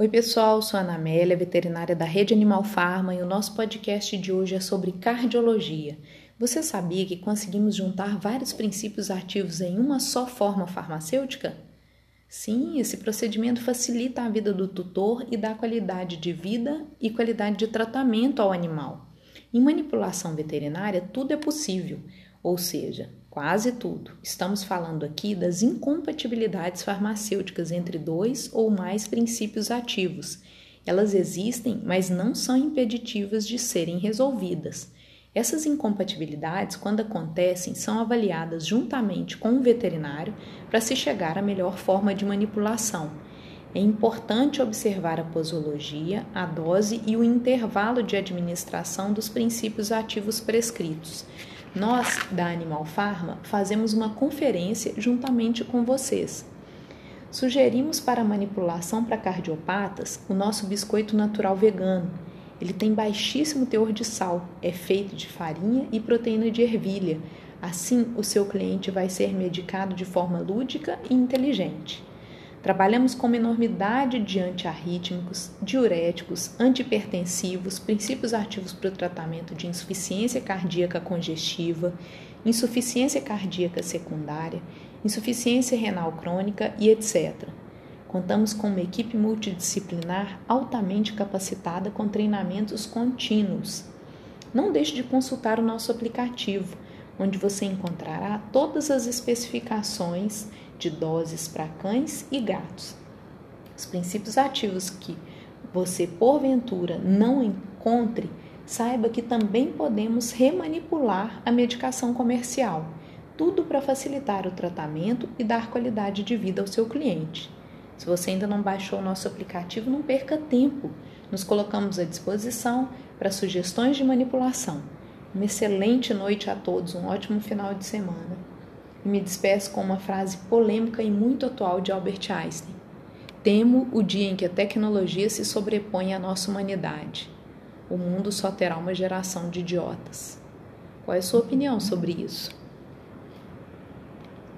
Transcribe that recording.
Oi, pessoal, sou a Ana Amélia, veterinária da Rede Animal Farma, e o nosso podcast de hoje é sobre cardiologia. Você sabia que conseguimos juntar vários princípios ativos em uma só forma farmacêutica? Sim, esse procedimento facilita a vida do tutor e dá qualidade de vida e qualidade de tratamento ao animal. Em manipulação veterinária, tudo é possível, ou seja, quase tudo. Estamos falando aqui das incompatibilidades farmacêuticas entre dois ou mais princípios ativos. Elas existem, mas não são impeditivas de serem resolvidas. Essas incompatibilidades, quando acontecem, são avaliadas juntamente com o veterinário para se chegar à melhor forma de manipulação. É importante observar a posologia, a dose e o intervalo de administração dos princípios ativos prescritos. Nós, da Animal Pharma, fazemos uma conferência juntamente com vocês. Sugerimos para manipulação para cardiopatas o nosso biscoito natural vegano. Ele tem baixíssimo teor de sal, é feito de farinha e proteína de ervilha. Assim, o seu cliente vai ser medicado de forma lúdica e inteligente. Trabalhamos com uma enormidade de antiarrítmicos, diuréticos, antipertensivos, princípios ativos para o tratamento de insuficiência cardíaca congestiva, insuficiência cardíaca secundária, insuficiência renal crônica e etc. Contamos com uma equipe multidisciplinar altamente capacitada com treinamentos contínuos. Não deixe de consultar o nosso aplicativo, onde você encontrará todas as especificações de doses para cães e gatos. Os princípios ativos que você porventura não encontre, saiba que também podemos remanipular a medicação comercial, tudo para facilitar o tratamento e dar qualidade de vida ao seu cliente. Se você ainda não baixou o nosso aplicativo, não perca tempo. Nos colocamos à disposição para sugestões de manipulação. Uma excelente noite a todos, um ótimo final de semana e me despeço com uma frase polêmica e muito atual de Albert Einstein. Temo o dia em que a tecnologia se sobrepõe à nossa humanidade. O mundo só terá uma geração de idiotas. Qual é a sua opinião sobre isso?